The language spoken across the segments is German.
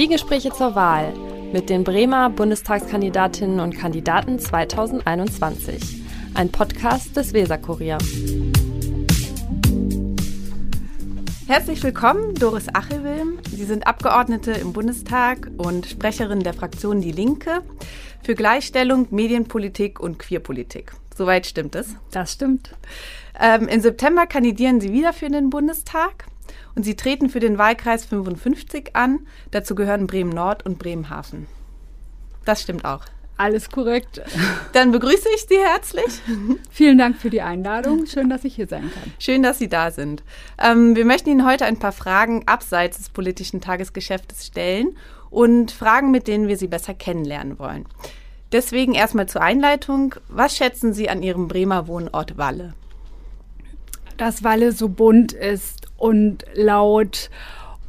Zwiegespräche zur Wahl mit den Bremer Bundestagskandidatinnen und Kandidaten 2021. Ein Podcast des Weserkurier. Herzlich willkommen, Doris Achelwilm. Sie sind Abgeordnete im Bundestag und Sprecherin der Fraktion Die Linke für Gleichstellung, Medienpolitik und Queerpolitik. Soweit stimmt es? Das stimmt. Ähm, Im September kandidieren Sie wieder für den Bundestag und Sie treten für den Wahlkreis 55 an. Dazu gehören Bremen-Nord und Bremenhaven. Das stimmt auch. Alles korrekt. Dann begrüße ich Sie herzlich. Vielen Dank für die Einladung. Schön, dass ich hier sein kann. Schön, dass Sie da sind. Ähm, wir möchten Ihnen heute ein paar Fragen abseits des politischen Tagesgeschäftes stellen und Fragen, mit denen wir Sie besser kennenlernen wollen. Deswegen erstmal zur Einleitung. Was schätzen Sie an Ihrem Bremer Wohnort Walle? Dass Walle so bunt ist und laut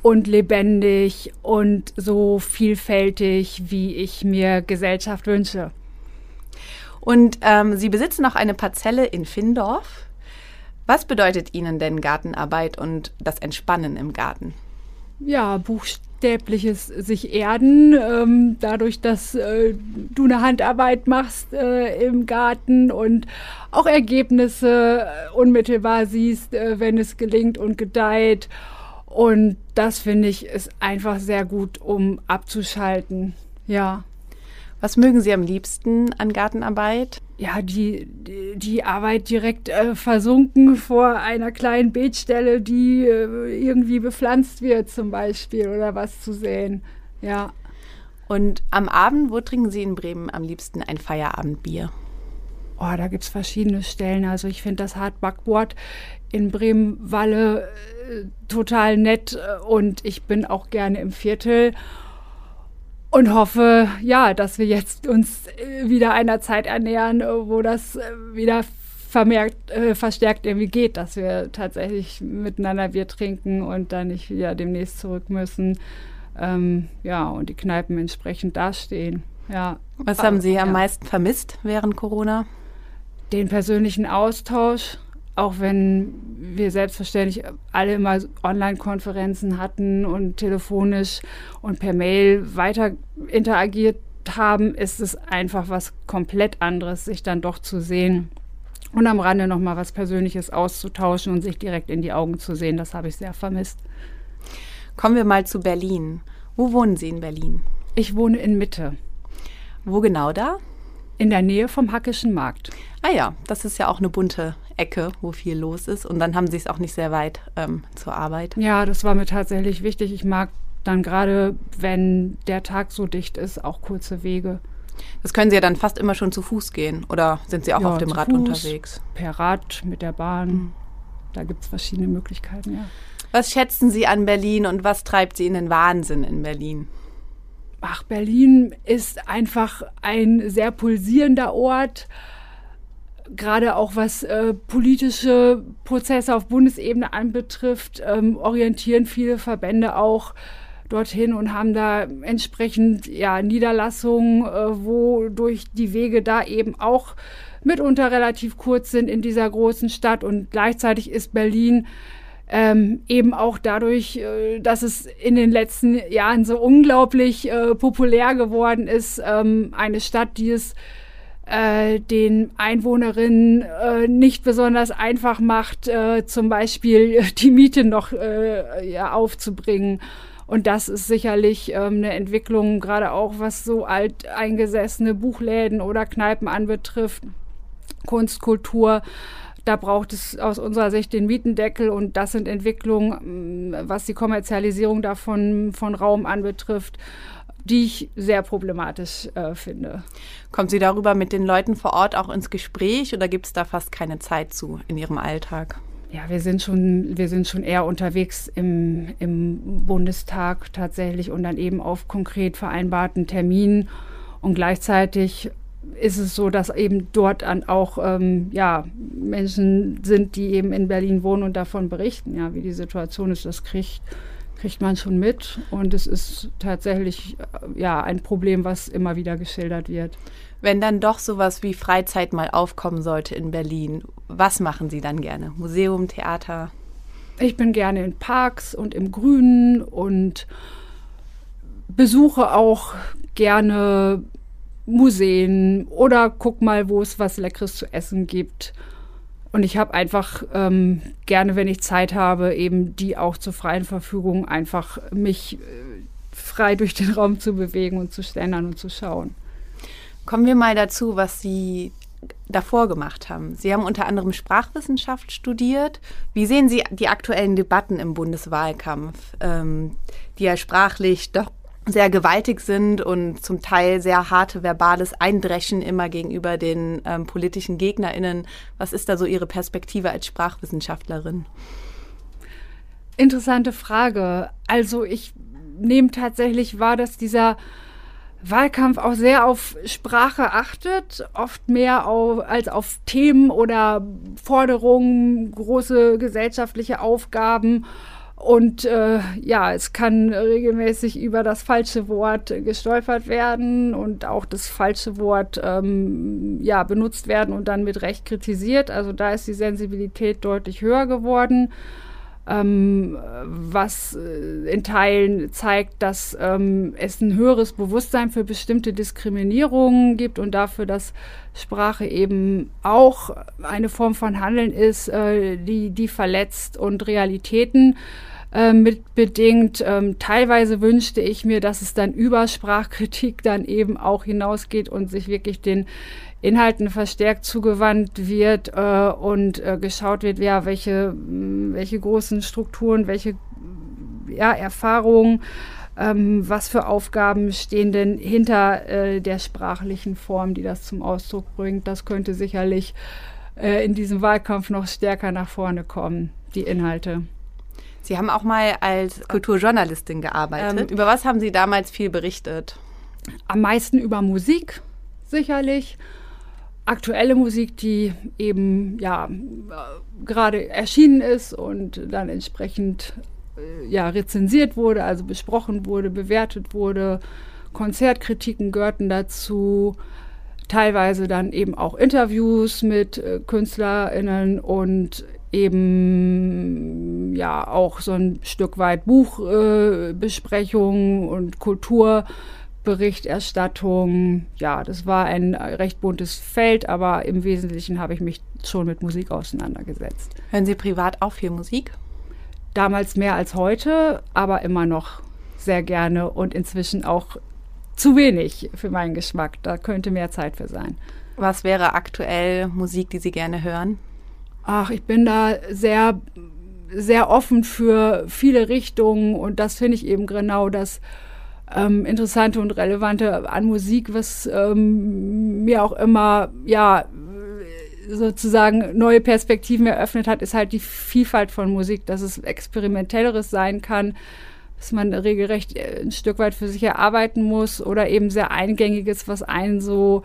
und lebendig und so vielfältig, wie ich mir Gesellschaft wünsche. Und ähm, Sie besitzen auch eine Parzelle in Findorf. Was bedeutet Ihnen denn Gartenarbeit und das Entspannen im Garten? Ja, buchstäbliches sich erden, ähm, dadurch, dass äh, du eine Handarbeit machst äh, im Garten und auch Ergebnisse äh, unmittelbar siehst, äh, wenn es gelingt und gedeiht. Und das finde ich ist einfach sehr gut, um abzuschalten. Ja. Was mögen Sie am liebsten an Gartenarbeit? Ja, die, die, die Arbeit direkt äh, versunken vor einer kleinen Beetstelle, die äh, irgendwie bepflanzt wird, zum Beispiel, oder was zu sehen. Ja. Und am Abend, wo trinken Sie in Bremen am liebsten ein Feierabendbier? Oh, da gibt es verschiedene Stellen. Also ich finde das Hartbackboard in Bremen-Walle äh, total nett äh, und ich bin auch gerne im Viertel und hoffe, ja, dass wir jetzt uns äh, wieder einer Zeit ernähren, äh, wo das wieder vermerkt, äh, verstärkt irgendwie geht, dass wir tatsächlich miteinander Bier trinken und dann nicht wieder demnächst zurück müssen. Ähm, ja, und die Kneipen entsprechend dastehen. Ja. Was haben Sie am meisten vermisst während Corona? Den persönlichen Austausch, auch wenn wir selbstverständlich alle immer Online-Konferenzen hatten und telefonisch und per Mail weiter interagiert haben, ist es einfach was komplett anderes, sich dann doch zu sehen und am Rande nochmal was Persönliches auszutauschen und sich direkt in die Augen zu sehen. Das habe ich sehr vermisst. Kommen wir mal zu Berlin. Wo wohnen Sie in Berlin? Ich wohne in Mitte. Wo genau da? In der Nähe vom Hackischen Markt. Ah ja, das ist ja auch eine bunte Ecke, wo viel los ist. Und dann haben Sie es auch nicht sehr weit ähm, zur Arbeit. Ja, das war mir tatsächlich wichtig. Ich mag dann gerade, wenn der Tag so dicht ist, auch kurze Wege. Das können Sie ja dann fast immer schon zu Fuß gehen oder sind Sie auch ja, auf dem Rad Fuß, unterwegs? Per Rad, mit der Bahn. Mhm. Da gibt es verschiedene Möglichkeiten, ja. Was schätzen Sie an Berlin und was treibt Sie in den Wahnsinn in Berlin? Ach, Berlin ist einfach ein sehr pulsierender Ort gerade auch was äh, politische Prozesse auf Bundesebene anbetrifft, ähm, orientieren viele Verbände auch dorthin und haben da entsprechend ja, Niederlassungen, äh, wo durch die Wege da eben auch mitunter relativ kurz sind in dieser großen Stadt. Und gleichzeitig ist Berlin ähm, eben auch dadurch, äh, dass es in den letzten Jahren so unglaublich äh, populär geworden ist, ähm, eine Stadt, die es äh, den Einwohnerinnen äh, nicht besonders einfach macht, äh, zum Beispiel die Miete noch äh, ja, aufzubringen. Und das ist sicherlich ähm, eine Entwicklung, gerade auch was so alteingesessene Buchläden oder Kneipen anbetrifft, Kunst, Kultur. Da braucht es aus unserer Sicht den Mietendeckel und das sind Entwicklungen, was die Kommerzialisierung davon von Raum anbetrifft die ich sehr problematisch äh, finde. Kommt Sie darüber mit den Leuten vor Ort auch ins Gespräch oder gibt es da fast keine Zeit zu in Ihrem Alltag? Ja, wir sind schon, wir sind schon eher unterwegs im, im Bundestag tatsächlich und dann eben auf konkret vereinbarten Terminen. Und gleichzeitig ist es so, dass eben dort an auch ähm, ja, Menschen sind, die eben in Berlin wohnen und davon berichten, ja, wie die Situation ist. Das kriegt kriegt man schon mit. Und es ist tatsächlich äh, ja ein Problem, was immer wieder geschildert wird. Wenn dann doch sowas wie Freizeit mal aufkommen sollte in Berlin, was machen Sie dann gerne? Museum, Theater? Ich bin gerne in Parks und im Grünen und besuche auch gerne Museen oder guck mal, wo es was Leckeres zu essen gibt. Und ich habe einfach ähm, gerne, wenn ich Zeit habe, eben die auch zur freien Verfügung, einfach mich äh, frei durch den Raum zu bewegen und zu ständern und zu schauen. Kommen wir mal dazu, was Sie davor gemacht haben. Sie haben unter anderem Sprachwissenschaft studiert. Wie sehen Sie die aktuellen Debatten im Bundeswahlkampf, ähm, die ja sprachlich doch sehr gewaltig sind und zum Teil sehr harte verbales Eindreschen immer gegenüber den ähm, politischen GegnerInnen. Was ist da so Ihre Perspektive als Sprachwissenschaftlerin? Interessante Frage. Also ich nehme tatsächlich wahr, dass dieser Wahlkampf auch sehr auf Sprache achtet, oft mehr auf, als auf Themen oder Forderungen, große gesellschaftliche Aufgaben. Und äh, ja, es kann regelmäßig über das falsche Wort gestolpert werden und auch das falsche Wort ähm, ja, benutzt werden und dann mit Recht kritisiert. Also da ist die Sensibilität deutlich höher geworden ähm, was äh, in Teilen zeigt, dass ähm, es ein höheres Bewusstsein für bestimmte Diskriminierungen gibt und dafür, dass Sprache eben auch eine Form von Handeln ist, äh, die, die verletzt und Realitäten äh, mitbedingt. Ähm, teilweise wünschte ich mir, dass es dann über Sprachkritik dann eben auch hinausgeht und sich wirklich den Inhalten verstärkt zugewandt wird äh, und äh, geschaut wird, ja, welche, welche großen Strukturen, welche ja, Erfahrungen, ähm, was für Aufgaben stehen denn hinter äh, der sprachlichen Form, die das zum Ausdruck bringt. Das könnte sicherlich äh, in diesem Wahlkampf noch stärker nach vorne kommen, die Inhalte. Sie haben auch mal als Kulturjournalistin gearbeitet. Ähm, über was haben Sie damals viel berichtet? Am meisten über Musik, sicherlich aktuelle Musik, die eben ja gerade erschienen ist und dann entsprechend äh, ja rezensiert wurde, also besprochen wurde, bewertet wurde. Konzertkritiken gehörten dazu, teilweise dann eben auch Interviews mit äh, KünstlerInnen und eben ja auch so ein Stück weit Buchbesprechungen äh, und Kultur. Berichterstattung. Ja, das war ein recht buntes Feld, aber im Wesentlichen habe ich mich schon mit Musik auseinandergesetzt. Hören Sie privat auch viel Musik? Damals mehr als heute, aber immer noch sehr gerne und inzwischen auch zu wenig für meinen Geschmack. Da könnte mehr Zeit für sein. Was wäre aktuell Musik, die Sie gerne hören? Ach, ich bin da sehr, sehr offen für viele Richtungen und das finde ich eben genau das ähm, Interessante und Relevante an Musik, was ähm, mir auch immer, ja, sozusagen neue Perspektiven eröffnet hat, ist halt die Vielfalt von Musik, dass es experimentelleres sein kann, dass man regelrecht äh, ein Stück weit für sich erarbeiten muss oder eben sehr eingängiges, was einen so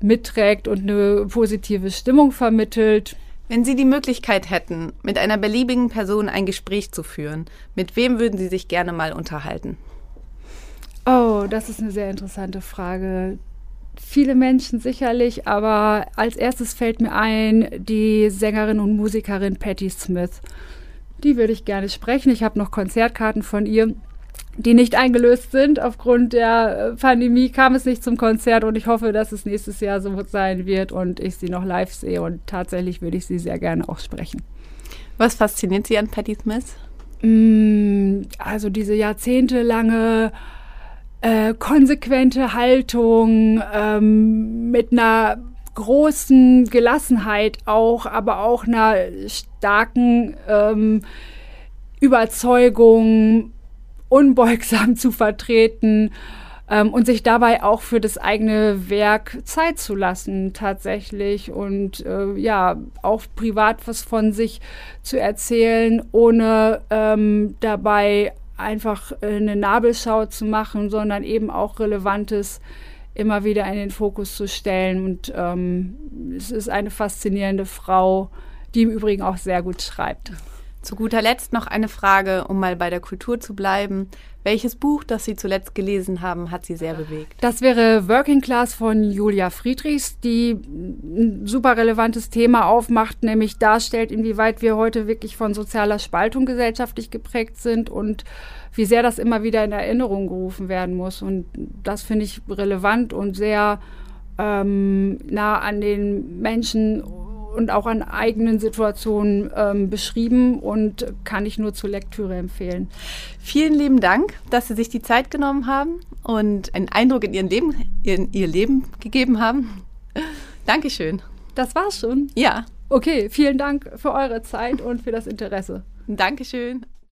mitträgt und eine positive Stimmung vermittelt. Wenn Sie die Möglichkeit hätten, mit einer beliebigen Person ein Gespräch zu führen, mit wem würden Sie sich gerne mal unterhalten? Oh, das ist eine sehr interessante Frage. Viele Menschen sicherlich, aber als erstes fällt mir ein die Sängerin und Musikerin Patti Smith. Die würde ich gerne sprechen. Ich habe noch Konzertkarten von ihr, die nicht eingelöst sind. Aufgrund der äh, Pandemie kam es nicht zum Konzert und ich hoffe, dass es nächstes Jahr so sein wird und ich sie noch live sehe. Und tatsächlich würde ich sie sehr gerne auch sprechen. Was fasziniert Sie an Patti Smith? Mm, also diese jahrzehntelange äh, konsequente Haltung, ähm, mit einer großen Gelassenheit auch, aber auch einer starken ähm, Überzeugung, unbeugsam zu vertreten ähm, und sich dabei auch für das eigene Werk Zeit zu lassen tatsächlich und äh, ja auch privat was von sich zu erzählen, ohne ähm, dabei einfach äh, eine Nabelschau zu machen, sondern eben auch Relevantes immer wieder in den Fokus zu stellen. Und ähm, es ist eine faszinierende Frau, die im Übrigen auch sehr gut schreibt. Zu guter Letzt noch eine Frage, um mal bei der Kultur zu bleiben. Welches Buch, das Sie zuletzt gelesen haben, hat Sie sehr bewegt? Das wäre Working Class von Julia Friedrichs, die ein super relevantes Thema aufmacht, nämlich darstellt, inwieweit wir heute wirklich von sozialer Spaltung gesellschaftlich geprägt sind und wie sehr das immer wieder in Erinnerung gerufen werden muss. Und das finde ich relevant und sehr ähm, nah an den Menschen und auch an eigenen Situationen ähm, beschrieben und kann ich nur zur Lektüre empfehlen. Vielen lieben Dank, dass Sie sich die Zeit genommen haben und einen Eindruck in, Ihren Leben, in Ihr Leben gegeben haben. Dankeschön. Das war's schon. Ja. Okay, vielen Dank für eure Zeit und für das Interesse. Dankeschön.